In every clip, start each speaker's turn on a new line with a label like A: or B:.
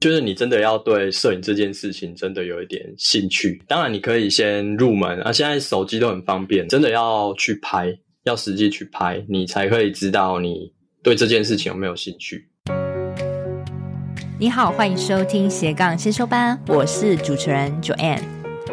A: 就是你真的要对摄影这件事情真的有一点兴趣。当然，你可以先入门啊，现在手机都很方便，真的要去拍，要实际去拍，你才可以知道你对这件事情有没有兴趣。
B: 你好，欢迎收听斜杠先修班，我是主持人 Joanne。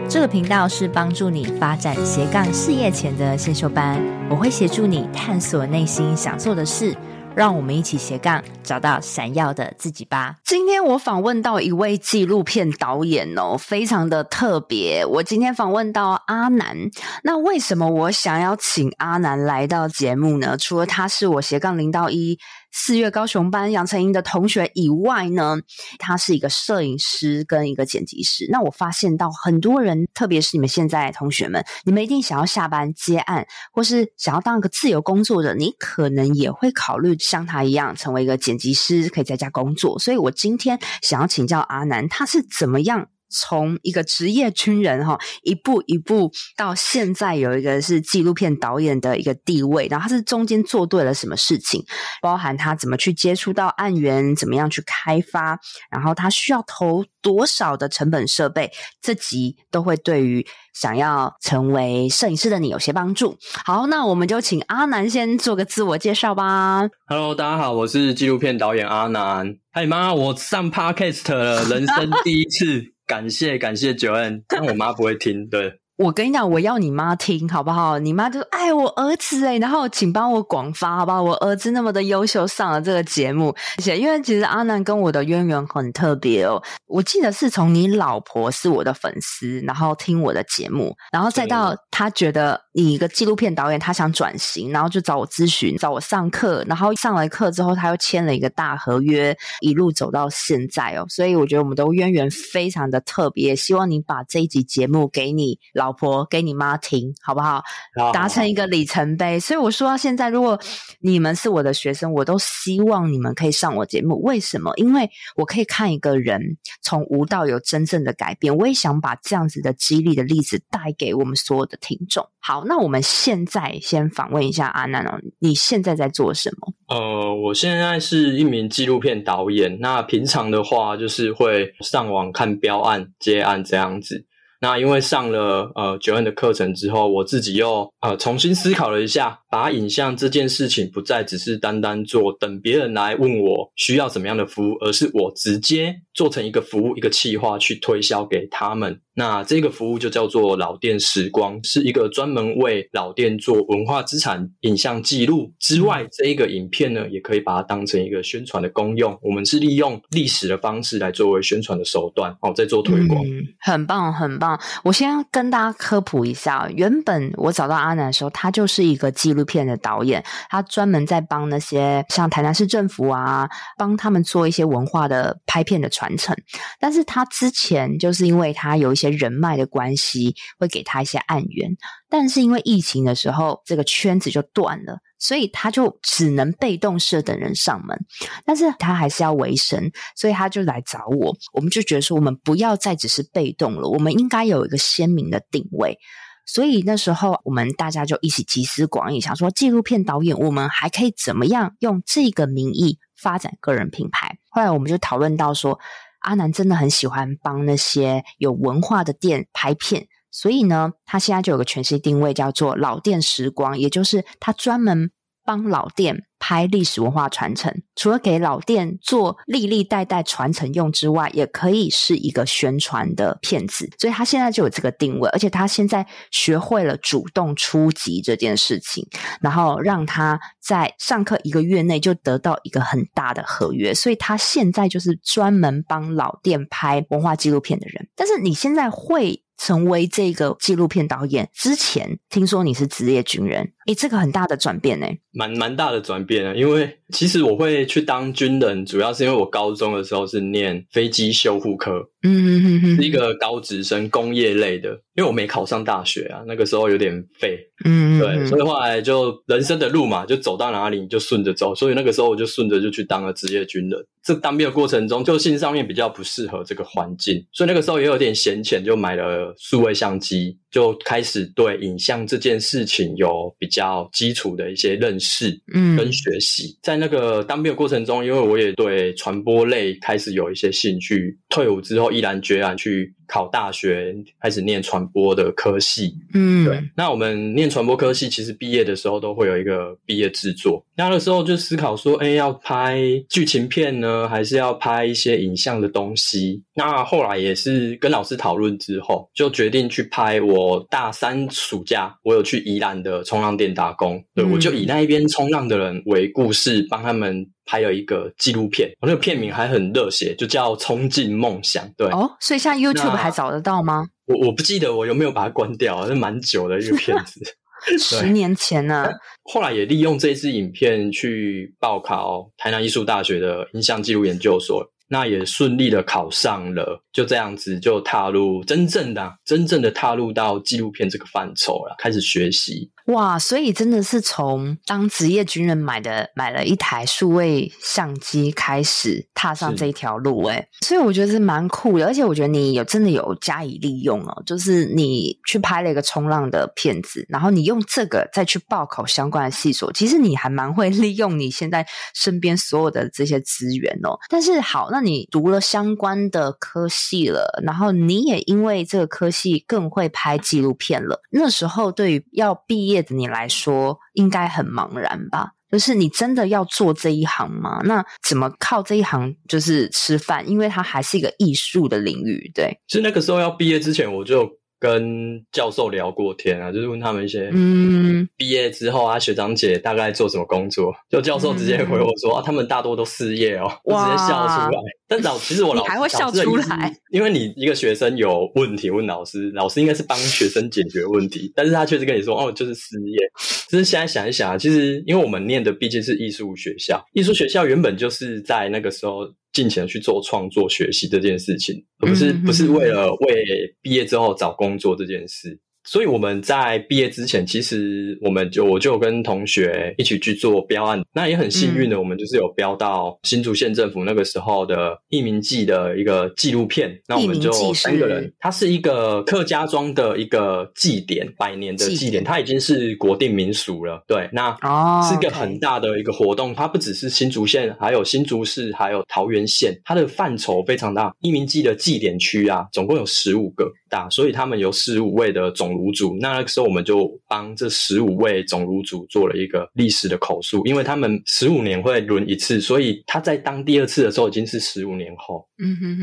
B: 这个频道是帮助你发展斜杠事业前的先修班，我会协助你探索内心想做的事。让我们一起斜杠，找到闪耀的自己吧。今天我访问到一位纪录片导演哦，非常的特别。我今天访问到阿南。那为什么我想要请阿南来到节目呢？除了他是我斜杠零到一。四月高雄班杨丞琳的同学以外呢，他是一个摄影师跟一个剪辑师。那我发现到很多人，特别是你们现在同学们，你们一定想要下班接案，或是想要当一个自由工作者，你可能也会考虑像他一样成为一个剪辑师，可以在家工作。所以我今天想要请教阿南，他是怎么样？从一个职业军人哈，一步一步到现在有一个是纪录片导演的一个地位，然后他是中间做对了什么事情，包含他怎么去接触到案源，怎么样去开发，然后他需要投多少的成本设备，这集都会对于想要成为摄影师的你有些帮助。好，那我们就请阿南先做个自我介绍吧。
A: Hello，大家好，我是纪录片导演阿南。嗨妈，我上 Podcast 了，人生第一次。感谢感谢九 n 但我妈不会听，对。
B: 我跟你讲，我要你妈听好不好？你妈就说：“哎，我儿子哎，然后请帮我广发好不好？我儿子那么的优秀，上了这个节目，而且。因为其实阿南跟我的渊源很特别哦。我记得是从你老婆是我的粉丝，然后听我的节目，然后再到他觉得你一个纪录片导演，他想转型，然后就找我咨询，找我上课，然后上了课之后，他又签了一个大合约，一路走到现在哦。所以我觉得我们的渊源非常的特别，希望你把这一集节目给你老。老婆给你妈听好不好？达成一个里程碑。所以我说到现在，如果你们是我的学生，我都希望你们可以上我节目。为什么？因为我可以看一个人从无到有真正的改变。我也想把这样子的激励的例子带给我们所有的听众。好，那我们现在先访问一下阿南哦，你现在在做什么？
A: 呃，我现在是一名纪录片导演。那平常的话，就是会上网看标案、接案这样子。那因为上了呃九恩的课程之后，我自己又呃重新思考了一下，把影像这件事情不再只是单单做等别人来问我需要怎么样的服务，而是我直接做成一个服务一个企划去推销给他们。那这个服务就叫做老店时光，是一个专门为老店做文化资产影像记录之外，这一个影片呢，也可以把它当成一个宣传的功用。我们是利用历史的方式来作为宣传的手段，哦，在做推广。
B: 嗯，很棒，很棒。我先跟大家科普一下，原本我找到阿南的时候，他就是一个记录片的导演，他专门在帮那些像台南市政府啊，帮他们做一些文化的拍片的传承。但是他之前就是因为他有一些人脉的关系会给他一些案源，但是因为疫情的时候，这个圈子就断了，所以他就只能被动式等人上门。但是他还是要维生，所以他就来找我。我们就觉得说，我们不要再只是被动了，我们应该有一个鲜明的定位。所以那时候我们大家就一起集思广益，想说纪录片导演，我们还可以怎么样用这个名义发展个人品牌？后来我们就讨论到说。阿南真的很喜欢帮那些有文化的店拍片，所以呢，他现在就有个全新定位，叫做“老店时光”，也就是他专门帮老店拍历史文化传承，除了给老店做历历代代传承用之外，也可以是一个宣传的片子。所以他现在就有这个定位，而且他现在学会了主动出击这件事情，然后让他在上课一个月内就得到一个很大的合约。所以他现在就是专门帮老店拍文化纪录片的人。但是你现在会成为这个纪录片导演之前，听说你是职业军人，诶，这个很大的转变呢，
A: 蛮蛮大的转变啊。因为其实我会去当军人，主要是因为我高中的时候是念飞机修护科，嗯嗯嗯，是一个高职生工业类的。因为我没考上大学啊，那个时候有点废，嗯，对，所以后来就人生的路嘛，就走到哪里你就顺着走，所以那个时候我就顺着就去当了职业军人。这当兵的过程中，就性上面比较不适合这个环境，所以那个时候也有点闲钱，就买了数位相机。就开始对影像这件事情有比较基础的一些认识，嗯，跟学习。嗯、在那个当兵的过程中，因为我也对传播类开始有一些兴趣，退伍之后毅然决然去考大学，开始念传播的科系。嗯，对。那我们念传播科系，其实毕业的时候都会有一个毕业制作。那个时候就思考说，哎，要拍剧情片呢，还是要拍一些影像的东西？那后来也是跟老师讨论之后，就决定去拍。我大三暑假，我有去宜兰的冲浪店打工，对，我就以那一边冲浪的人为故事，帮他们拍了一个纪录片。我那个片名还很热血，就叫《冲进梦想》。对哦，
B: 所以现在 YouTube 还找得到吗？
A: 我我不记得我有没有把它关掉，是蛮久的一个片子，
B: 十年前呢。
A: 后来也利用这支影片去报考台南艺术大学的影像纪录研究所。那也顺利的考上了，就这样子就踏入真正的、真正的踏入到纪录片这个范畴了，开始学习。
B: 哇，所以真的是从当职业军人买的买了一台数位相机开始踏上这一条路，哎，所以我觉得是蛮酷的，而且我觉得你有真的有加以利用哦，就是你去拍了一个冲浪的片子，然后你用这个再去报考相关的系所，其实你还蛮会利用你现在身边所有的这些资源哦。但是好，那你读了相关的科系了，然后你也因为这个科系更会拍纪录片了，那时候对于要毕业的你来说应该很茫然吧？就是你真的要做这一行吗？那怎么靠这一行就是吃饭？因为它还是一个艺术的领域，对。
A: 其实那个时候要毕业之前，我就。跟教授聊过天啊，就是问他们一些，嗯，毕业之后啊，学长姐大概做什么工作？就教授直接回我说，嗯、啊，他们大多都失业哦，我直接笑出来。但老其实我老师还会笑出来，因为你一个学生有问题问老师，老师应该是帮学生解决问题，但是他确实跟你说，哦，就是失业。就是现在想一想啊，其实因为我们念的毕竟是艺术学校，艺术学校原本就是在那个时候。尽情去做创作、学习这件事情，而不是不是为了为毕业之后找工作这件事。所以我们在毕业之前，其实我们就我就跟同学一起去做标案，那也很幸运的，我们就是有标到新竹县政府那个时候的一民祭的一个纪录片。那我们就三个人，它是一个客家庄的一个祭典，百年的祭典，它已经是国定民俗了。对，那是一个很大的一个活动，它不只是新竹县，还有新竹市，还有桃园县，它的范畴非常大。一民祭的祭典区啊，总共有十五个大。所以他们有十五位的总炉主，那那个时候我们就帮这十五位总炉主做了一个历史的口述，因为他们十五年会轮一次，所以他在当第二次的时候已经是十五年后，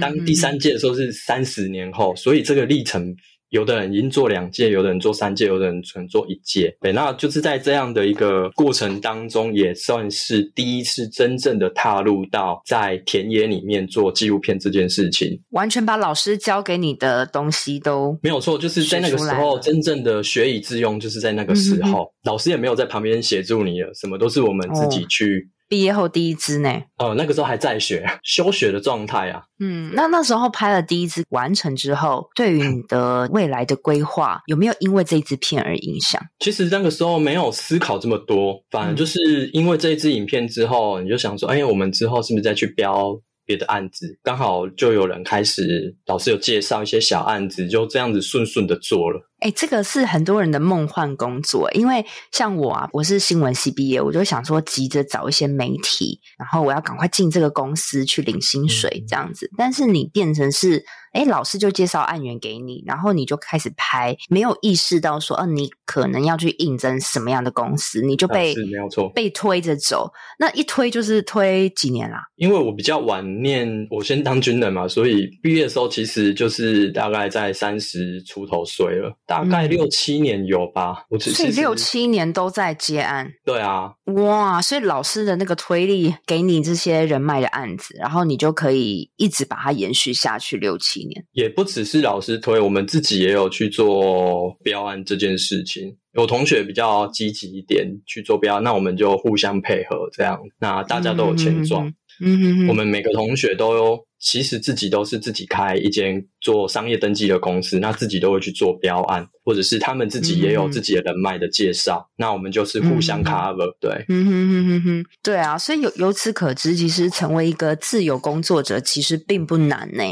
A: 当第三届的时候是三十年后，所以这个历程。有的人已经做两届，有的人做三届，有的人只能做一届。对，那就是在这样的一个过程当中，也算是第一次真正的踏入到在田野里面做纪录片这件事情。
B: 完全把老师教给你的东西都
A: 没有错，就是在那个时候真正的学以致用，就是在那个时候，老师也没有在旁边协助你了，什么都是我们自己去。
B: 哦毕业后第一支呢？
A: 哦，那个时候还在学，休学的状态啊。
B: 嗯，那那时候拍了第一支完成之后，对于你的未来的规划，有没有因为这一支片而影响？
A: 其实那个时候没有思考这么多，反而就是因为这一支影片之后，你就想说，哎，我们之后是不是再去标别的案子？刚好就有人开始，老师有介绍一些小案子，就这样子顺顺的做了。
B: 哎，这个是很多人的梦幻工作，因为像我啊，我是新闻系毕业，我就想说急着找一些媒体，然后我要赶快进这个公司去领薪水这样子。嗯、但是你变成是，哎，老师就介绍案源给你，然后你就开始拍，没有意识到说，嗯，你可能要去应征什么样的公司，你就被、啊、是没有错被推着走。那一推就是推几年啦？
A: 因为我比较晚念，我先当军人嘛，所以毕业的时候其实就是大概在三十出头岁了。大概六七年有吧，嗯、我只是
B: 所以六七年都在接案。
A: 对啊，
B: 哇！所以老师的那个推力给你这些人脉的案子，然后你就可以一直把它延续下去六七年。
A: 也不只是老师推，我们自己也有去做标案这件事情。有同学比较积极一点去做标案，那我们就互相配合，这样那大家都有钱赚。嗯哼哼，我们每个同学都有。其实自己都是自己开一间做商业登记的公司，那自己都会去做标案。或者是他们自己也有自己的人脉的介绍，嗯、那我们就是互相 cover，、嗯、对，
B: 嗯哼哼哼哼，对啊，所以由由此可知，其实成为一个自由工作者其实并不难呢。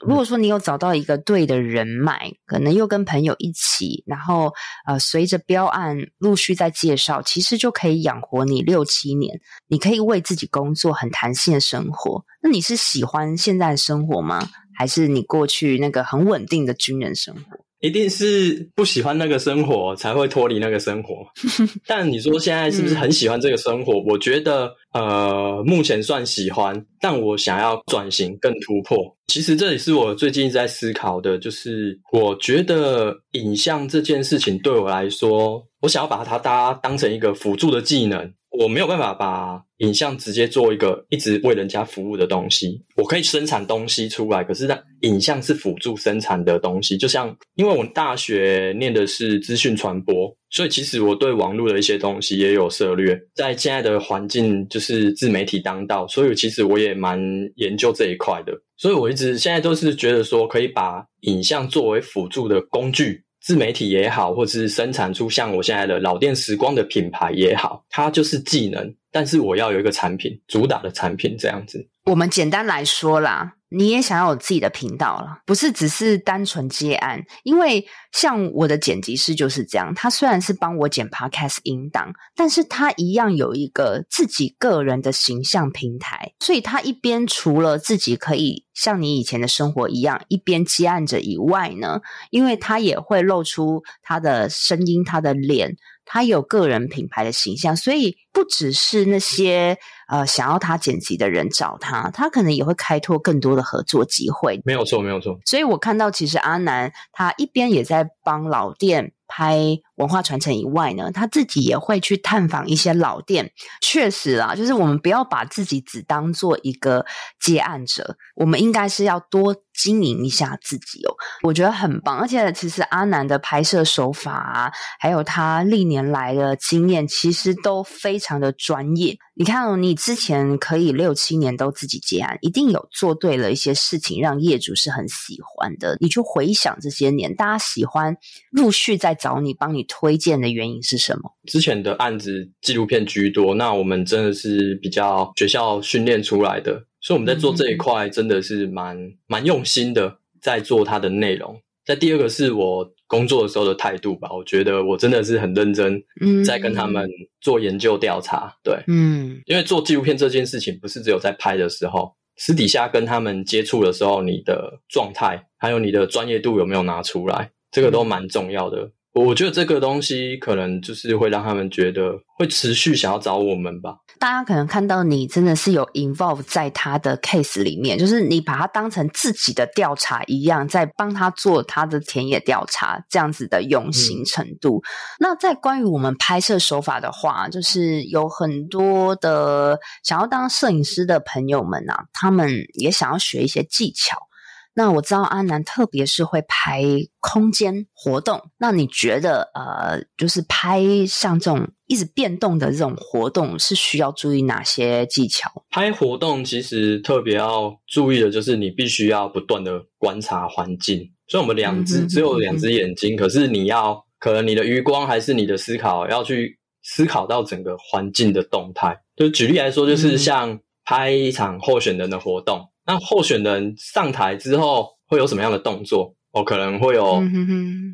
B: 如果说你有找到一个对的人脉，可能又跟朋友一起，然后呃，随着标案陆续在介绍，其实就可以养活你六七年，你可以为自己工作，很弹性的生活。那你是喜欢现在的生活吗？还是你过去那个很稳定的军人生活？
A: 一定是不喜欢那个生活才会脱离那个生活。但你说现在是不是很喜欢这个生活？嗯、我觉得呃，目前算喜欢，但我想要转型更突破。其实这也是我最近在思考的，就是我觉得影像这件事情对我来说，我想要把它当当成一个辅助的技能。我没有办法把影像直接做一个一直为人家服务的东西。我可以生产东西出来，可是它影像是辅助生产的东西。就像因为我大学念的是资讯传播，所以其实我对网络的一些东西也有涉猎。在现在的环境就是自媒体当道，所以其实我也蛮研究这一块的。所以我一直现在都是觉得说，可以把影像作为辅助的工具。自媒体也好，或者是生产出像我现在的老店时光的品牌也好，它就是技能，但是我要有一个产品，主打的产品这样子。
B: 我们简单来说啦，你也想要有自己的频道了，不是只是单纯接案。因为像我的剪辑师就是这样，他虽然是帮我剪 Podcast 音档，但是他一样有一个自己个人的形象平台，所以他一边除了自己可以像你以前的生活一样一边接案着以外呢，因为他也会露出他的声音、他的脸。他有个人品牌的形象，所以不只是那些呃想要他剪辑的人找他，他可能也会开拓更多的合作机会。
A: 没有错，没有错。
B: 所以我看到，其实阿南他一边也在帮老店拍文化传承以外呢，他自己也会去探访一些老店。确实啊，就是我们不要把自己只当做一个接案者，我们应该是要多经营一下自己哦。我觉得很棒，而且其实阿南的拍摄手法啊，还有他历年来的经验，其实都非常的专业。你看哦，你之前可以六七年都自己接案，一定有做对了一些事情，让业主是很喜欢的。你去回想这些年，大家喜欢陆续在找你帮你推荐的原因是什么？
A: 之前的案子纪录片居多，那我们真的是比较学校训练出来的，所以我们在做这一块真的是蛮、嗯、蛮用心的，在做它的内容。在第二个是我工作的时候的态度吧，我觉得我真的是很认真，在跟他们做研究调查。对，嗯，因为做纪录片这件事情，不是只有在拍的时候，私底下跟他们接触的时候，你的状态还有你的专业度有没有拿出来，这个都蛮重要的。我觉得这个东西可能就是会让他们觉得会持续想要找我们吧。
B: 大家可能看到你真的是有 involve 在他的 case 里面，就是你把他当成自己的调查一样，在帮他做他的田野调查，这样子的用心程度。嗯、那在关于我们拍摄手法的话，就是有很多的想要当摄影师的朋友们啊，他们也想要学一些技巧。那我知道阿南特别是会拍空间活动，那你觉得呃，就是拍像这种一直变动的这种活动，是需要注意哪些技巧？
A: 拍活动其实特别要注意的就是你必须要不断的观察环境，所以我们两只只有两只眼睛，可是你要可能你的余光还是你的思考要去思考到整个环境的动态。就举例来说，就是像拍一场候选人的活动。那候选人上台之后会有什么样的动作？哦，可能会有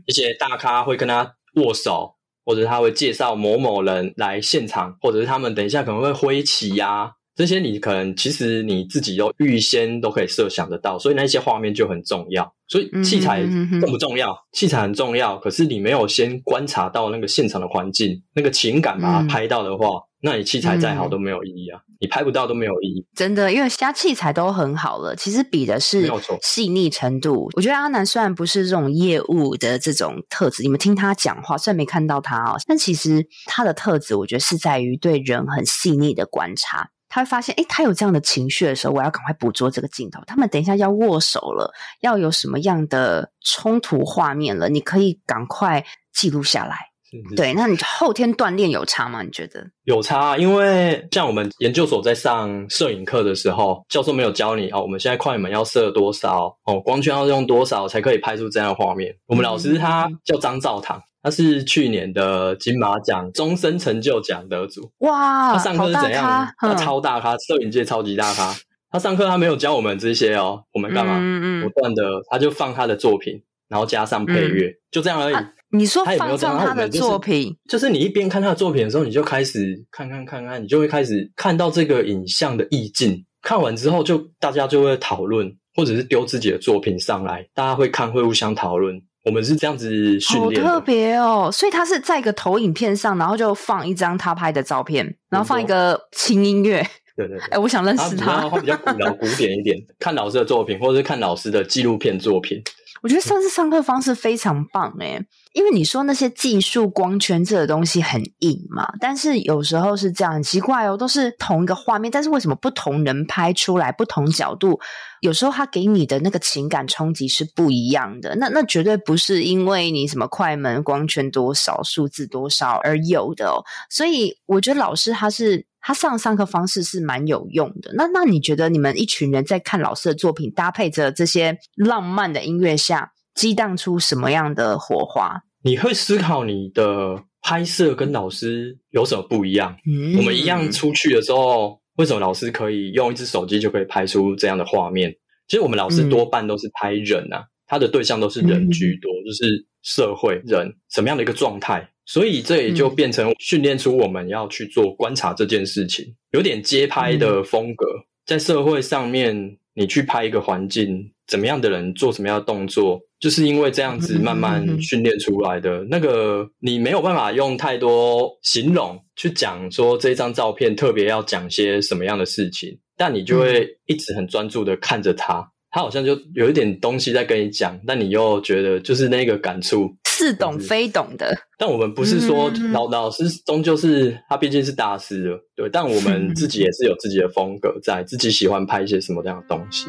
A: 一些大咖会跟他握手，或者他会介绍某某人来现场，或者是他们等一下可能会挥旗呀，这些你可能其实你自己都预先都可以设想得到，所以那些画面就很重要。所以器材重不重要？器材很重要，可是你没有先观察到那个现场的环境，那个情感把它拍到的话。那你器材再好都没有意义啊！嗯、你拍不到都没有意义。
B: 真的，因为其他器材都很好了，其实比的是细腻程度。我觉得阿南虽然不是这种业务的这种特质，你们听他讲话，虽然没看到他哦，但其实他的特质，我觉得是在于对人很细腻的观察。他会发现，哎，他有这样的情绪的时候，我要赶快捕捉这个镜头。他们等一下要握手了，要有什么样的冲突画面了，你可以赶快记录下来。对，那你后天锻炼有差吗？你觉得？
A: 有差，因为像我们研究所在上摄影课的时候，教授没有教你哦，我们现在快门要设多少哦，光圈要用多少才可以拍出这样的画面。我们老师他叫张兆堂。他是去年的金马奖终身成就奖得主。
B: 哇，
A: 他上课是怎样？他超大咖，摄影界超级大咖。他上课他没有教我们这些哦，我们干嘛？嗯嗯，不断的他就放他的作品，然后加上配乐，嗯、就这样而已。啊、
B: 你说放纵他的作品，
A: 就是你一边看他的作品的时候，你就开始看看看看，你就会开始看到这个影像的意境。看完之后，就大家就会讨论，或者是丢自己的作品上来，大家会看，会互相讨论。我们是这样子训练，
B: 好特别哦！所以他是在一个投影片上，然后就放一张他拍的照片，然后放一个轻音乐。
A: 对对对，
B: 哎，我想认识他。
A: 他比较古老、古典一点，看老师的作品，或者是看老师的纪录片作品。
B: 我觉得上次上课方式非常棒诶，因为你说那些技术光圈这个东西很硬嘛，但是有时候是这样，很奇怪哦，都是同一个画面，但是为什么不同人拍出来不同角度，有时候他给你的那个情感冲击是不一样的。那那绝对不是因为你什么快门光圈多少、数字多少而有的哦。所以我觉得老师他是。他上上课方式是蛮有用的。那那你觉得你们一群人在看老师的作品，搭配着这些浪漫的音乐下，激荡出什么样的火花？
A: 你会思考你的拍摄跟老师有什么不一样？嗯，我们一样出去的时候，为什么老师可以用一支手机就可以拍出这样的画面？其实我们老师多半都是拍人啊，嗯、他的对象都是人居多，嗯、就是社会人什么样的一个状态。所以这也就变成训练出我们要去做观察这件事情，有点街拍的风格，在社会上面，你去拍一个环境，怎么样的人做什么样的动作，就是因为这样子慢慢训练出来的。那个你没有办法用太多形容去讲说这张照片特别要讲些什么样的事情，但你就会一直很专注的看着他，他好像就有一点东西在跟你讲，但你又觉得就是那个感触。
B: 似懂非懂的，
A: 但我们不是说老老师终究是他毕竟是大师了，对，但我们自己也是有自己的风格在，自己喜欢拍一些什么样的东西。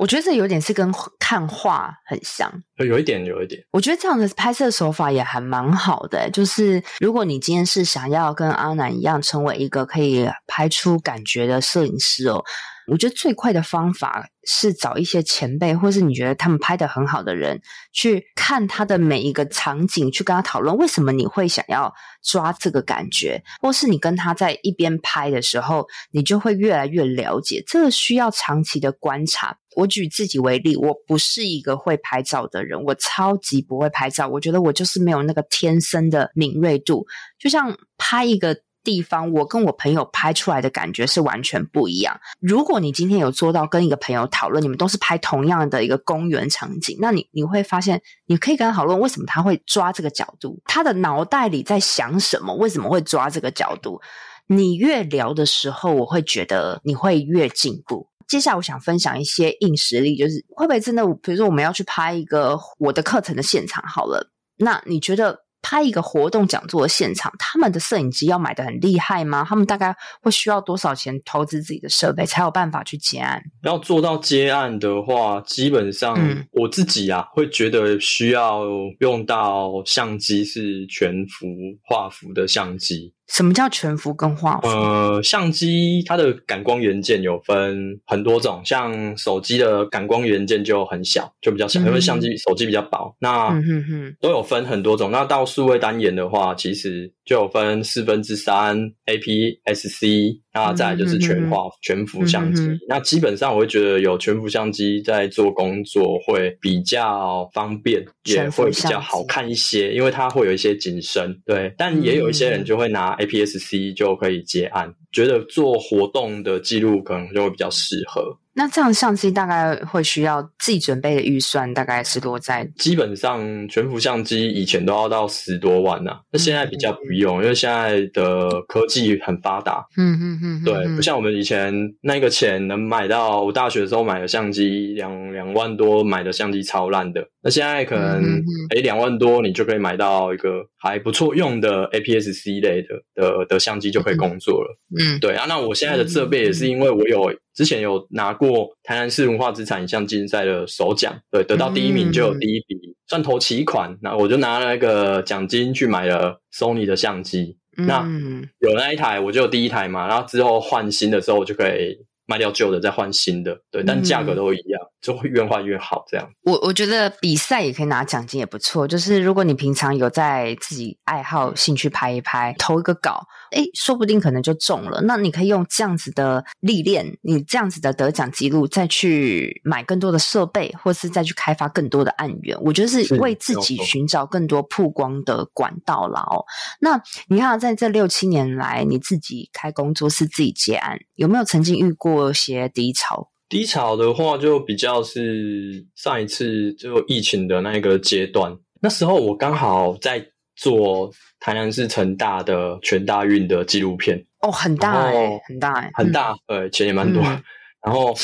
B: 我觉得这有点是跟看画很像，
A: 有一点，有一点。
B: 我觉得这样的拍摄手法也还蛮好的，就是如果你今天是想要跟阿南一样成为一个可以拍出感觉的摄影师哦。我觉得最快的方法是找一些前辈，或是你觉得他们拍的很好的人，去看他的每一个场景，去跟他讨论为什么你会想要抓这个感觉，或是你跟他在一边拍的时候，你就会越来越了解。这个需要长期的观察。我举自己为例，我不是一个会拍照的人，我超级不会拍照。我觉得我就是没有那个天生的敏锐度，就像拍一个。地方，我跟我朋友拍出来的感觉是完全不一样。如果你今天有做到跟一个朋友讨论，你们都是拍同样的一个公园场景，那你你会发现，你可以跟他讨论为什么他会抓这个角度，他的脑袋里在想什么，为什么会抓这个角度。你越聊的时候，我会觉得你会越进步。接下来，我想分享一些硬实力，就是会不会真的，比如说我们要去拍一个我的课程的现场，好了，那你觉得？拍一个活动讲座的现场，他们的摄影机要买的很厉害吗？他们大概会需要多少钱投资自己的设备，才有办法去接案？
A: 要做到接案的话，基本上我自己啊，会觉得需要用到相机是全幅画幅的相机。
B: 什么叫全幅跟画幅？
A: 呃，相机它的感光元件有分很多种，像手机的感光元件就很小，就比较小，嗯、因为相机手机比较薄。那都有分很多种。那到数位单眼的话，其实就有分四分之三 APS-C，那再来就是全画、嗯、全幅相机。嗯、那基本上我会觉得有全幅相机在做工作会比较方便，也会比较好看一些，因为它会有一些景深。对，但也有一些人就会拿 APS-C 就可以接案，觉得做活动的记录可能就会比较适合。
B: 那这样相机大概会需要自己准备的预算，大概是多在
A: 基本上全幅相机以前都要到十多万呐、啊，那现在比较不用，嗯、因为现在的科技很发达。嗯嗯嗯，对，不像我们以前那个钱能买到，我大学的时候买的相机两两万多，买的相机超烂的。那现在可能哎两万多，你就可以买到一个还不错用的 APS-C 类的的的相机就可以工作了。嗯，对啊，那我现在的设备也是因为我有。之前有拿过台南市文化资产影像竞赛的首奖，对，得到第一名就有第一笔算头期款，那我就拿了那个奖金去买了 Sony 的相机，那有那一台我就有第一台嘛，然后之后换新的时候我就可以卖掉旧的再换新的，对，但价格都一样。就会越换越好，这样。
B: 我我觉得比赛也可以拿奖金，也不错。就是如果你平常有在自己爱好、兴趣拍一拍，投一个稿，诶，说不定可能就中了。那你可以用这样子的历练，你这样子的得奖记录，再去买更多的设备，或是再去开发更多的案源。我觉得是为自己寻找更多曝光的管道了哦。那你看，在这六七年来，你自己开工作室、自己接案，有没有曾经遇过一些低潮？
A: 低潮的话，就比较是上一次就疫情的那个阶段。那时候我刚好在做台南市成大的全大运的纪录片
B: 哦，很大哎、欸，很大哎、欸，
A: 很大，呃、嗯，钱也蛮多。嗯、然后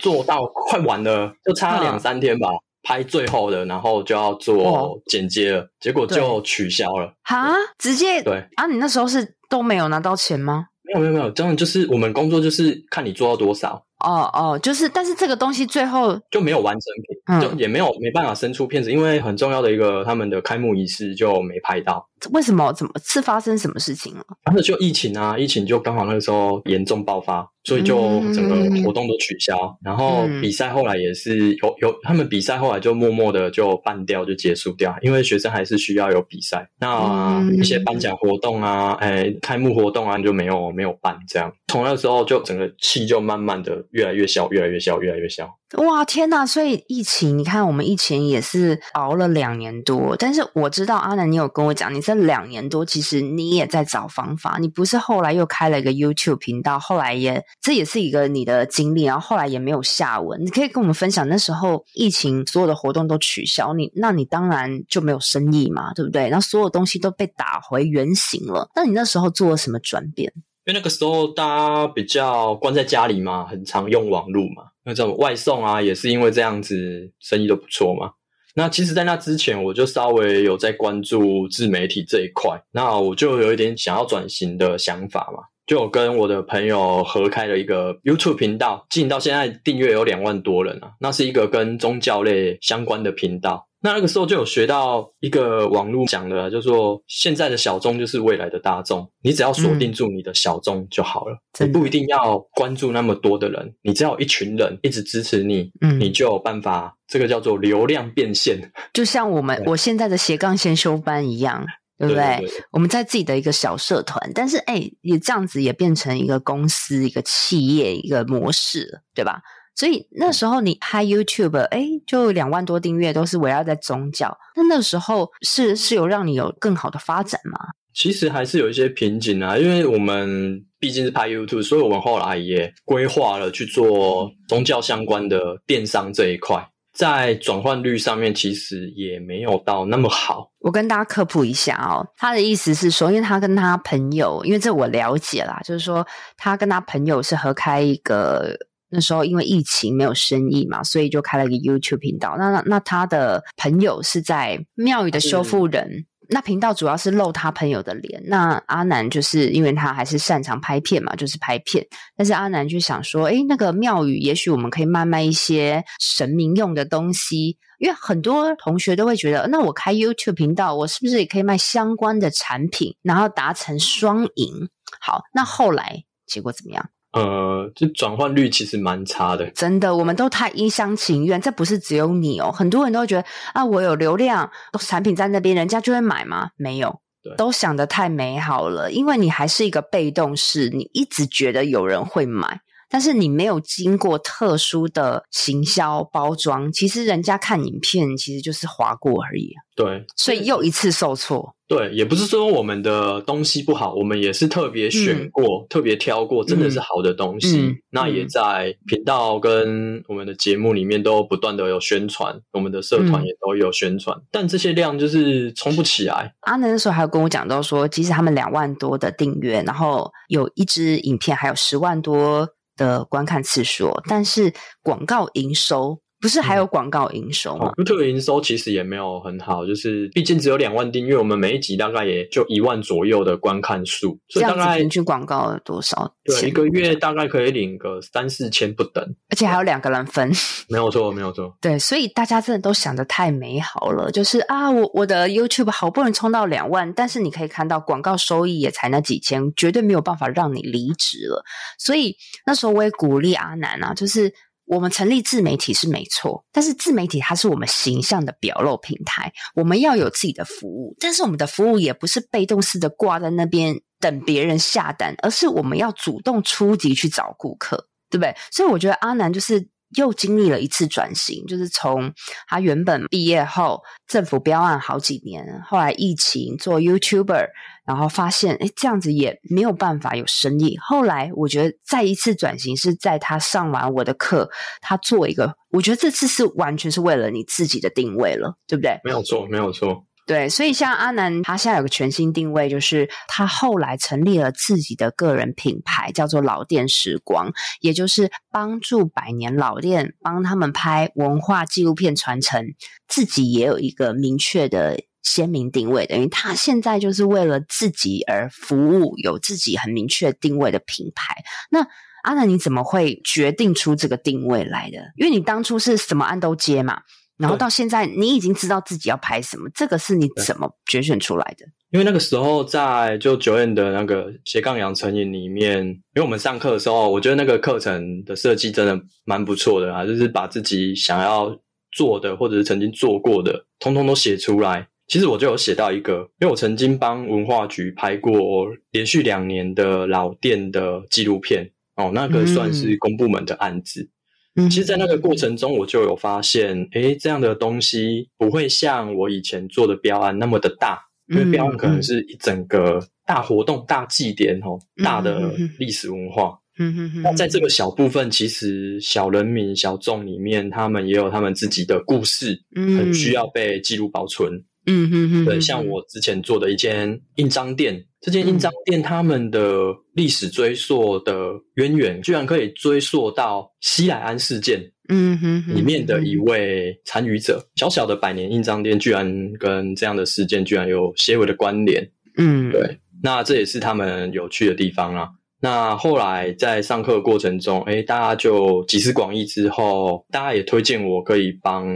A: 做到快完了，就差两三天吧，拍最后的，然后就要做剪接了，结果就取消了。
B: 哈，直接
A: 对
B: 啊？你那时候是都没有拿到钱吗？
A: 没有没有没有，真的就是我们工作就是看你做到多少。
B: 哦哦，就是，但是这个东西最后
A: 就没有完成品，嗯、就也没有没办法生出片子，因为很重要的一个他们的开幕仪式就没拍到。
B: 为什么？怎么是发生什么事情了？
A: 当时就疫情啊，疫情就刚好那个时候严重爆发，所以就整个活动都取消。嗯、然后比赛后来也是有有，他们比赛后来就默默的就办掉，就结束掉，因为学生还是需要有比赛。那一些颁奖活动啊，哎，开幕活动啊，就没有没有办这样。从那时候就整个气就慢慢的越来越小，越来越小，越来越小。
B: 哇天呐！所以疫情，你看我们疫情也是熬了两年多。但是我知道阿南，你有跟我讲，你这两年多其实你也在找方法。你不是后来又开了一个 YouTube 频道，后来也这也是一个你的经历，然后后来也没有下文。你可以跟我们分享那时候疫情所有的活动都取消，你那你当然就没有生意嘛，对不对？然后所有东西都被打回原形了。那你那时候做了什么转变？
A: 因为那个时候大家比较关在家里嘛，很常用网络嘛。那这种外送啊，也是因为这样子生意都不错嘛。那其实，在那之前，我就稍微有在关注自媒体这一块，那我就有一点想要转型的想法嘛，就有跟我的朋友合开了一个 YouTube 频道，进到现在订阅有两万多人啊。那是一个跟宗教类相关的频道。那那个时候就有学到一个网络讲的，就是说现在的小众就是未来的大众，你只要锁定住你的小众就好了，嗯、你不一定要关注那么多的人，你只要有一群人一直支持你，嗯，你就有办法，这个叫做流量变现。
B: 就像我们我现在的斜杠先修班一样，对不对？对对对，我们在自己的一个小社团，但是哎，也这样子也变成一个公司、一个企业、一个模式，对吧？所以那时候你拍 YouTube，哎，就两万多订阅，都是围绕在宗教。那那时候是是有让你有更好的发展吗？
A: 其实还是有一些瓶颈啊，因为我们毕竟是拍 YouTube，所以我们后来也规划了去做宗教相关的电商这一块，在转换率上面其实也没有到那么好。
B: 我跟大家科普一下哦，他的意思是说，因为他跟他朋友，因为这我了解啦，就是说他跟他朋友是合开一个。那时候因为疫情没有生意嘛，所以就开了一个 YouTube 频道。那那那他的朋友是在庙宇的修复人，嗯、那频道主要是露他朋友的脸。那阿南就是因为他还是擅长拍片嘛，就是拍片。但是阿南就想说，诶，那个庙宇也许我们可以卖卖一些神明用的东西。因为很多同学都会觉得，那我开 YouTube 频道，我是不是也可以卖相关的产品，然后达成双赢？好，那后来结果怎么样？
A: 呃，就转换率其实蛮差的。
B: 真的，我们都太一厢情愿，这不是只有你哦，很多人都会觉得啊，我有流量，产品在那边，人家就会买吗？没有。对都想得太美好了，因为你还是一个被动式，你一直觉得有人会买，但是你没有经过特殊的行销包装，其实人家看影片其实就是划过而已。
A: 对，
B: 所以又一次受挫。
A: 对，也不是说我们的东西不好，我们也是特别选过、嗯、特别挑过，真的是好的东西。嗯、那也在频道跟我们的节目里面都不断的有宣传，我们的社团也都有宣传，嗯、但这些量就是冲不起来。
B: 阿南那时候还有跟我讲到说，即使他们两万多的订阅，然后有一支影片还有十万多的观看次数，但是广告营收。不是还有广告营收吗
A: ？YouTube 营收其实也没有很好，就是毕竟只有两万订阅，我们每一集大概也就一万左右的观看数，所以大概
B: 平均广告多少？
A: 对，一个月大概可以领个三四千不等，
B: 而且还有两个人分。
A: 没有错，没有错。
B: 对，所以大家真的都想得太美好了，就是啊，我我的 YouTube 好不容易冲到两万，但是你可以看到广告收益也才那几千，绝对没有办法让你离职了。所以那时候我也鼓励阿南啊，就是。我们成立自媒体是没错，但是自媒体它是我们形象的表露平台，我们要有自己的服务，但是我们的服务也不是被动式的挂在那边等别人下单，而是我们要主动出击去找顾客，对不对？所以我觉得阿南就是。又经历了一次转型，就是从他原本毕业后政府标案好几年，后来疫情做 YouTuber，然后发现诶这样子也没有办法有生意。后来我觉得再一次转型是在他上完我的课，他做一个，我觉得这次是完全是为了你自己的定位了，对不对？
A: 没有错，没有错。
B: 对，所以像阿南，他现在有个全新定位，就是他后来成立了自己的个人品牌，叫做老店时光，也就是帮助百年老店，帮他们拍文化纪录片传承，自己也有一个明确的鲜明定位，等于他现在就是为了自己而服务，有自己很明确定位的品牌。那阿南，你怎么会决定出这个定位来的？因为你当初是什么案都接嘛。然后到现在，你已经知道自己要拍什么，这个是你怎么决选出来的？
A: 因为那个时候在就 Joanne 的那个斜杠养成营里面，因为我们上课的时候，我觉得那个课程的设计真的蛮不错的啊，就是把自己想要做的或者是曾经做过的，通通都写出来。其实我就有写到一个，因为我曾经帮文化局拍过连续两年的老店的纪录片哦，那个算是公部门的案子。嗯其实，在那个过程中，我就有发现，诶，这样的东西不会像我以前做的标案那么的大，因为标案可能是一整个大活动、大祭典哦，大的历史文化。嗯嗯嗯。那在这个小部分，其实小人民、小众里面，他们也有他们自己的故事，很需要被记录保存。嗯嗯嗯。对，像我之前做的一间印章店。这间印章店，他们的历史追溯的渊源，居然可以追溯到西海安事件，嗯哼，里面的一位参与者。小小的百年印章店，居然跟这样的事件，居然有些微的关联。嗯，对，那这也是他们有趣的地方啊。那后来在上课过程中，诶，大家就集思广益之后，大家也推荐我可以帮。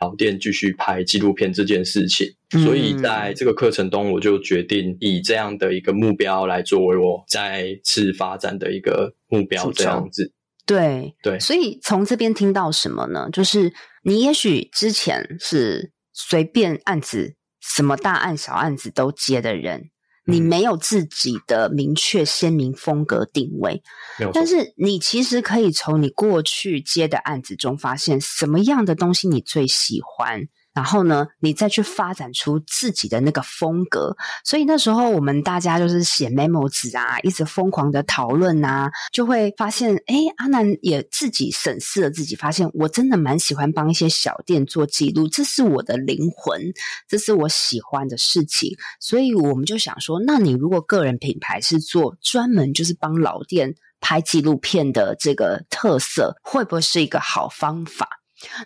A: 老店继续拍纪录片这件事情，所以在这个课程中，我就决定以这样的一个目标来作为我再次发展的一个目标，这样子。
B: 对对，
A: 对，
B: 所以从这边听到什么呢？就是你也许之前是随便案子，什么大案小案子都接的人。你没有自己的明确鲜明风格定位，但是你其实可以从你过去接的案子中发现什么样的东西你最喜欢。然后呢，你再去发展出自己的那个风格。所以那时候我们大家就是写 memo 纸啊，一直疯狂的讨论啊，就会发现，哎，阿南也自己审视了自己，发现我真的蛮喜欢帮一些小店做记录，这是我的灵魂，这是我喜欢的事情。所以我们就想说，那你如果个人品牌是做专门就是帮老店拍纪录片的这个特色，会不会是一个好方法？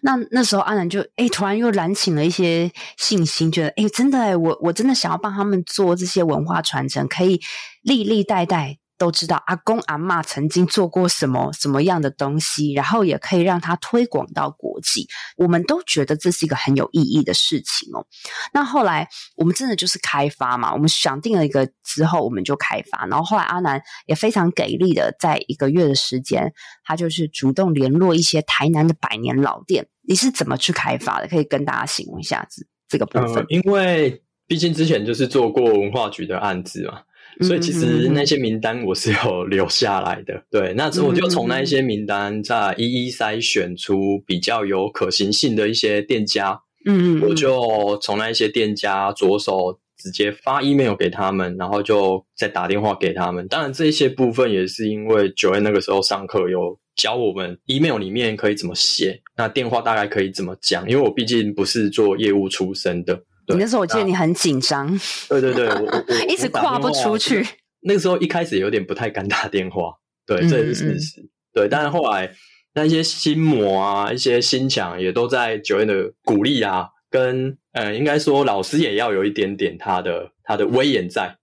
B: 那那时候阿然就诶突然又燃起了一些信心，觉得诶真的诶我我真的想要帮他们做这些文化传承，可以历历代代都知道阿公阿嬷曾经做过什么什么样的东西，然后也可以让它推广到国际，我们都觉得这是一个很有意义的事情哦。那后来我们真的就是开发嘛，我们想定了一个之后，我们就开发，然后后来阿南也非常给力的，在一个月的时间，他就是主动联络一些台南的百年老店。你是怎么去开发的？可以跟大家形容一下子这个部分。
A: 嗯，因为毕竟之前就是做过文化局的案子嘛。所以其实那些名单我是有 留下来的，对，那之后我就从那一些名单再一一筛选出比较有可行性的一些店家，嗯，我就从那一些店家着手直接发 email 给他们，然后就再打电话给他们。当然这些部分也是因为 Joanne 那个时候上课有教我们 email 里面可以怎么写，那电话大概可以怎么讲，因为我毕竟不是做业务出身的。
B: 你那时候我记得你很紧张，
A: 对对对，我我
B: 一直跨不出去。
A: 那个时候一开始有点不太敢打电话，对，这也是事实。嗯嗯对，但是后来那些心魔啊，一些心墙也都在 Joanne 的鼓励啊，跟呃，应该说老师也要有一点点他的他的威严在，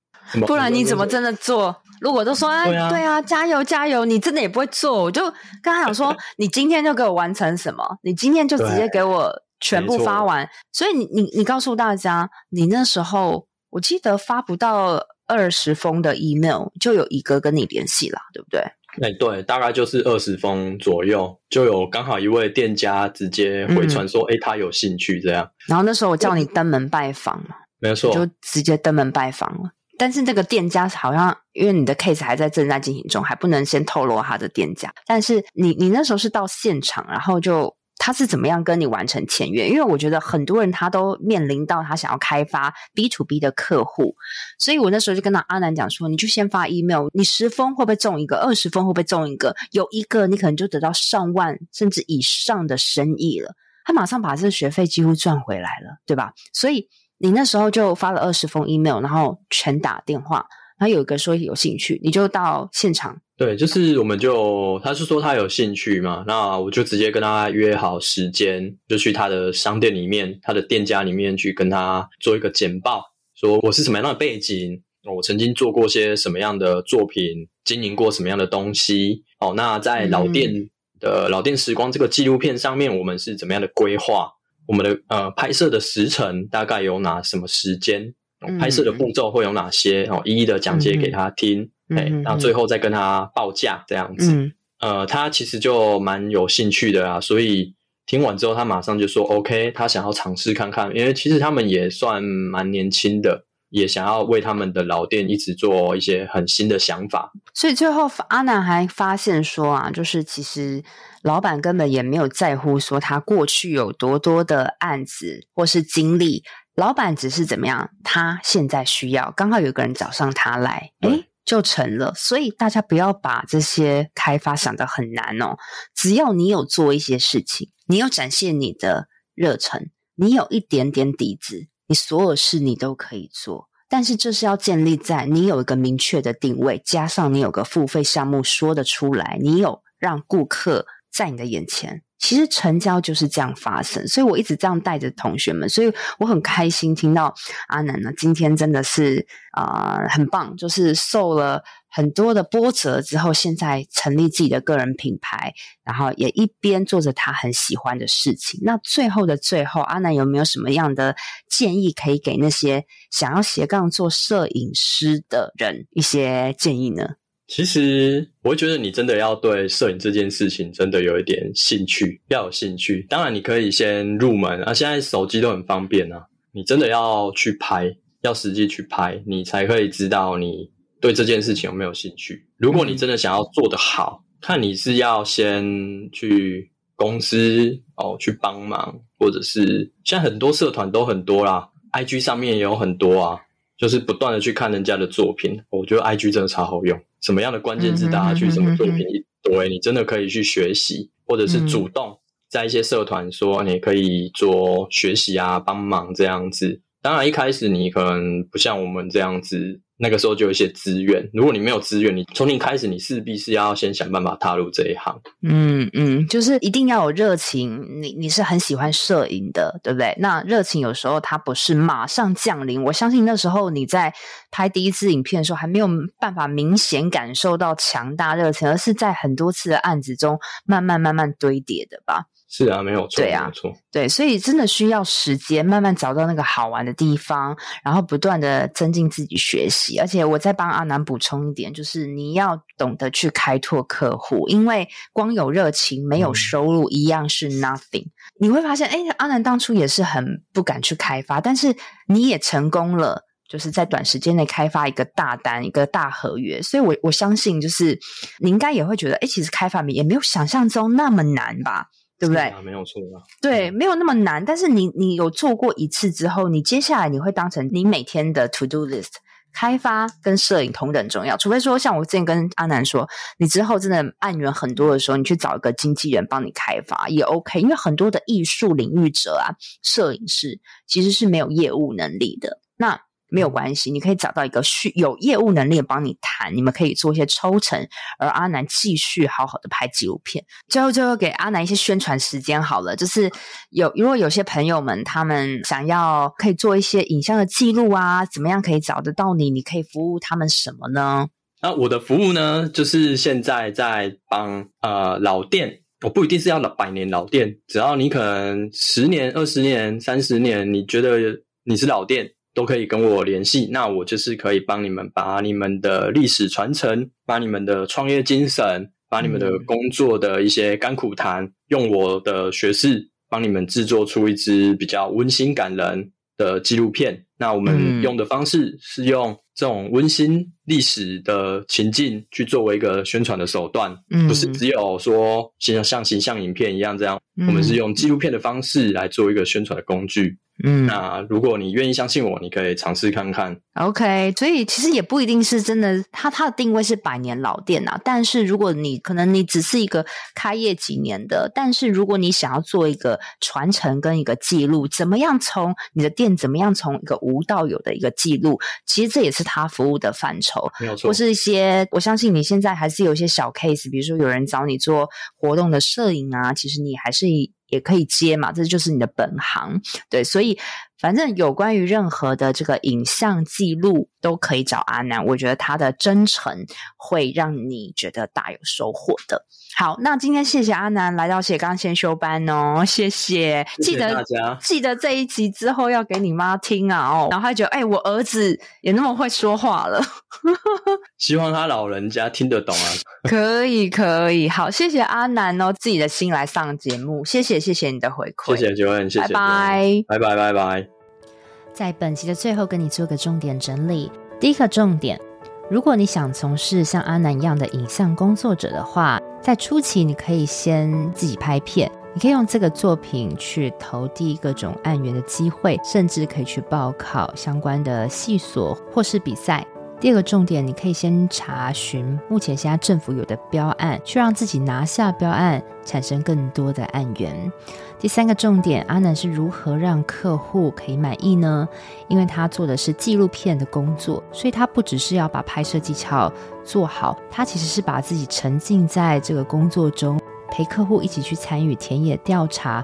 B: 不然你怎么真的做？如果都说哎，对啊，对啊，加油加油，你真的也不会做。我就跟他讲说，你今天就给我完成什么？你今天就直接给我。全部发完，所以你你你告诉大家，你那时候我记得发不到二十封的 email 就有一个跟你联系了，对不对？
A: 哎，对，大概就是二十封左右，就有刚好一位店家直接回传说，哎、嗯，他有兴趣这样。
B: 然后那时候我叫你登门拜访嘛，
A: 没错，
B: 就直接登门拜访了。但是这个店家好像因为你的 case 还在正在进行中，还不能先透露他的店家。但是你你那时候是到现场，然后就。他是怎么样跟你完成签约？因为我觉得很多人他都面临到他想要开发 B to B 的客户，所以我那时候就跟他阿南讲说，你就先发 email，你十封会不会中一个？二十封会不会中一个？有一个你可能就得到上万甚至以上的生意了。他马上把这个学费几乎赚回来了，对吧？所以你那时候就发了二十封 email，然后全打电话。他有一个说有兴趣，你就到现场。
A: 对，就是我们就他是说他有兴趣嘛，那我就直接跟他约好时间，就去他的商店里面，他的店家里面去跟他做一个简报，说我是什么样的背景，我曾经做过些什么样的作品，经营过什么样的东西。哦，那在老店的、嗯、老店时光这个纪录片上面，我们是怎么样的规划？我们的呃拍摄的时程大概有哪什么时间？拍摄的步骤会有哪些？哦，一一的讲解给他听，哎、嗯，那最后再跟他报价这样子。嗯、呃，他其实就蛮有兴趣的啊，所以听完之后，他马上就说 OK，他想要尝试看看，因为其实他们也算蛮年轻的，也想要为他们的老店一直做一些很新的想法。
B: 所以最后阿南还发现说啊，就是其实老板根本也没有在乎说他过去有多多的案子或是经历。老板只是怎么样？他现在需要，刚好有个人找上他来，诶，就成了。所以大家不要把这些开发想得很难哦。只要你有做一些事情，你有展现你的热忱，你有一点点底子，你所有事你都可以做。但是这是要建立在你有一个明确的定位，加上你有个付费项目说得出来，你有让顾客在你的眼前。其实成交就是这样发生，所以我一直这样带着同学们，所以我很开心听到阿南呢，今天真的是啊、很棒，就是受了很多的波折之后，现在成立自己的个人品牌，然后也一边做着他很喜欢的事情。那最后的最后，阿南有没有什么样的建议可以给那些想要斜杠做摄影师的人一些建议呢？
A: 其实，我会觉得你真的要对摄影这件事情真的有一点兴趣，要有兴趣。当然，你可以先入门啊，现在手机都很方便啊。你真的要去拍，要实际去拍，你才可以知道你对这件事情有没有兴趣。如果你真的想要做得好，看你是要先去公司哦去帮忙，或者是现在很多社团都很多啦，IG 上面也有很多啊，就是不断的去看人家的作品。我觉得 IG 真的超好用。什么样的关键字大家去，什么作品一堆，你真的可以去学习，或者是主动在一些社团说你可以做学习啊，帮忙这样子。当然一开始你可能不像我们这样子。那个时候就有一些资源，如果你没有资源，你从零开始，你势必是要先想办法踏入这一行。
B: 嗯嗯，就是一定要有热情，你你是很喜欢摄影的，对不对？那热情有时候它不是马上降临，我相信那时候你在拍第一支影片的时候，还没有办法明显感受到强大热情，而是在很多次的案子中慢慢慢慢堆叠的吧。
A: 是啊，没有错，
B: 对啊，
A: 没有错，
B: 对，所以真的需要时间，慢慢找到那个好玩的地方，然后不断的增进自己学习。而且我再帮阿南补充一点，就是你要懂得去开拓客户，因为光有热情没有收入一样是 nothing。嗯。你会发现，哎，阿南当初也是很不敢去开发，但是你也成功了，就是在短时间内开发一个大单，一个大合约。所以我我相信，就是你应该也会觉得，哎，其实开发也没有想象中那么难吧。对不对？
A: 啊、没有错吧？
B: 对，没有那么难。但是你你有做过一次之后，你接下来你会当成你每天的 to do list。开发跟摄影同等重要，除非说像我之前跟阿南说，你之后真的案源很多的时候，你去找一个经纪人帮你开发也 OK。因为很多的艺术领域者啊，摄影师其实是没有业务能力的。那没有关系，你可以找到一个需有业务能力的帮你谈，你们可以做一些抽成，而阿南继续好好的拍纪录片。最后，最后给阿南一些宣传时间好了，就是有如果有些朋友们他们想要可以做一些影像的记录啊，怎么样可以找得到你？你可以服务他们什么呢？
A: 那我的服务呢，就是现在在帮呃老店，我不一定是要老百年老店，只要你可能十年、二十年、三十年，你觉得你是老店。都可以跟我联系，那我就是可以帮你们把你们的历史传承，把你们的创业精神，把你们的工作的一些甘苦谈，嗯、用我的学识帮你们制作出一支比较温馨感人的纪录片。那我们用的方式是用这种温馨历史的情境去作为一个宣传的手段，嗯、不是只有说像像形象影片一样这样，嗯、我们是用纪录片的方式来做一个宣传的工具。嗯，那如果你愿意相信我，你可以尝试看看。
B: OK，所以其实也不一定是真的，它它的定位是百年老店啊。但是如果你可能你只是一个开业几年的，但是如果你想要做一个传承跟一个记录，怎么样从你的店怎么样从一个无到有的一个记录，其实这也是他服务的范畴。
A: 没有错。
B: 或是一些，我相信你现在还是有一些小 case，比如说有人找你做活动的摄影啊，其实你还是也可以接嘛，这就是你的本行。对，所以。反正有关于任何的这个影像记录，都可以找阿南。我觉得他的真诚会让你觉得大有收获的。好，那今天谢谢阿南来到斜杠先修班哦，谢谢，记得
A: 大家
B: 记得这一集之后要给你妈听啊哦，然后他觉得哎，我儿子也那么会说话了，
A: 希望他老人家听得懂啊。
B: 可以可以，好，谢谢阿南哦，自己的心来上节目，谢谢谢谢你的回
A: 馈，谢谢谢谢，拜
B: 拜，
A: 拜拜拜拜。
B: 在本集的最后，跟你做个重点整理。第一个重点，如果你想从事像阿南一样的影像工作者的话，在初期你可以先自己拍片，你可以用这个作品去投递各种案源的机会，甚至可以去报考相关的系所或是比赛。第二个重点，你可以先查询目前现在政府有的标案，去让自己拿下标案，产生更多的案源。第三个重点，阿南是如何让客户可以满意呢？因为他做的是纪录片的工作，所以他不只是要把拍摄技巧做好，他其实是把自己沉浸在这个工作中，陪客户一起去参与田野调查，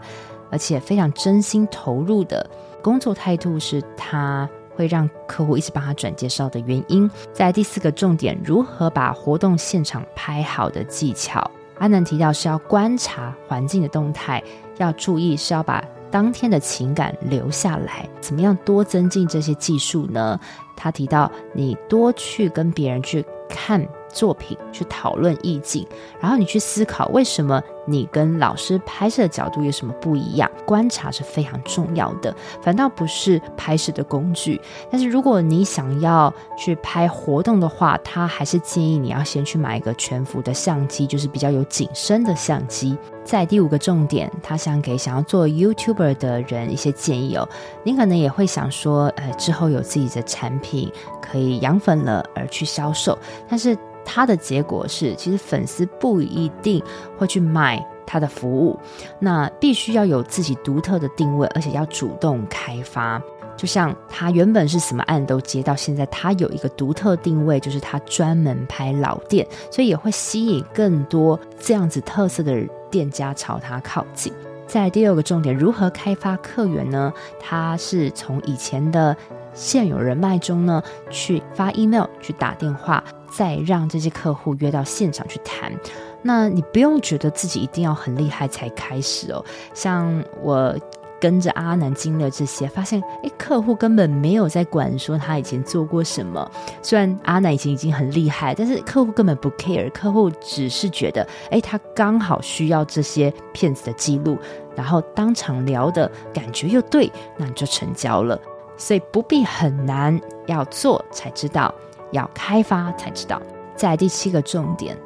B: 而且非常真心投入的工作态度，是他会让客户一直帮他转介绍的原因。在第四个重点，如何把活动现场拍好的技巧，阿南提到是要观察环境的动态。要注意是要把当天的情感留下来，怎么样多增进这些技术呢？他提到，你多去跟别人去看作品，去讨论意境，然后你去思考为什么你跟老师拍摄的角度有什么不一样。观察是非常重要的，反倒不是拍摄的工具。但是如果你想要去拍活动的话，他还是建议你要先去买一个全幅的相机，就是比较有景深的相机。在第五个重点，他想给想要做 YouTuber 的人一些建议哦。你可能也会想说，呃，之后有自己的产品品可以养粉了而去销售，但是他的结果是，其实粉丝不一定会去买他的服务。那必须要有自己独特的定位，而且要主动开发。就像他原本是什么案都接，到现在他有一个独特定位，就是他专门拍老店，所以也会吸引更多这样子特色的店家朝他靠近。在第二个重点，如何开发客源呢？他是从以前的现有人脉中呢，去发 email，去打电话，再让这些客户约到现场去谈。那你不用觉得自己一定要很厉害才开始哦，像我。跟着阿南经历了这些，发现诶，客户根本没有在管说他以前做过什么。虽然阿南以前已经很厉害，但是客户根本不 care，客户只是觉得，诶，他刚好需要这些骗子的记录，然后当场聊的感觉又对，那你就成交了。所以不必很难，要做才知道，要开发才知道。在第七个重点。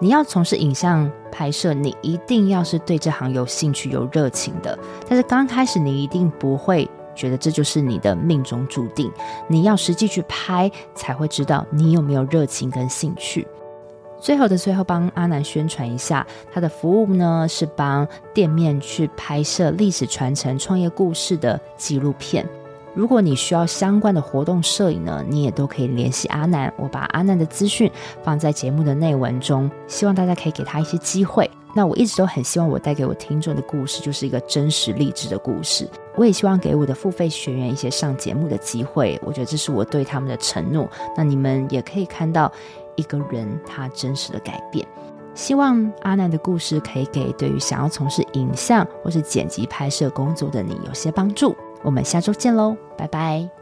B: 你要从事影像拍摄，你一定要是对这行有兴趣、有热情的。但是刚开始，你一定不会觉得这就是你的命中注定。你要实际去拍，才会知道你有没有热情跟兴趣。最后的最后，帮阿南宣传一下，他的服务呢是帮店面去拍摄历史传承、创业故事的纪录片。如果你需要相关的活动摄影呢，你也都可以联系阿南。我把阿南的资讯放在节目的内文中，希望大家可以给他一些机会。那我一直都很希望我带给我听众的故事就是一个真实励志的故事。我也希望给我的付费学员一些上节目的机会，我觉得这是我对他们的承诺。那你们也可以看到一个人他真实的改变。希望阿南的故事可以给对于想要从事影像或是剪辑拍摄工作的你有些帮助。我们下周见喽，拜拜。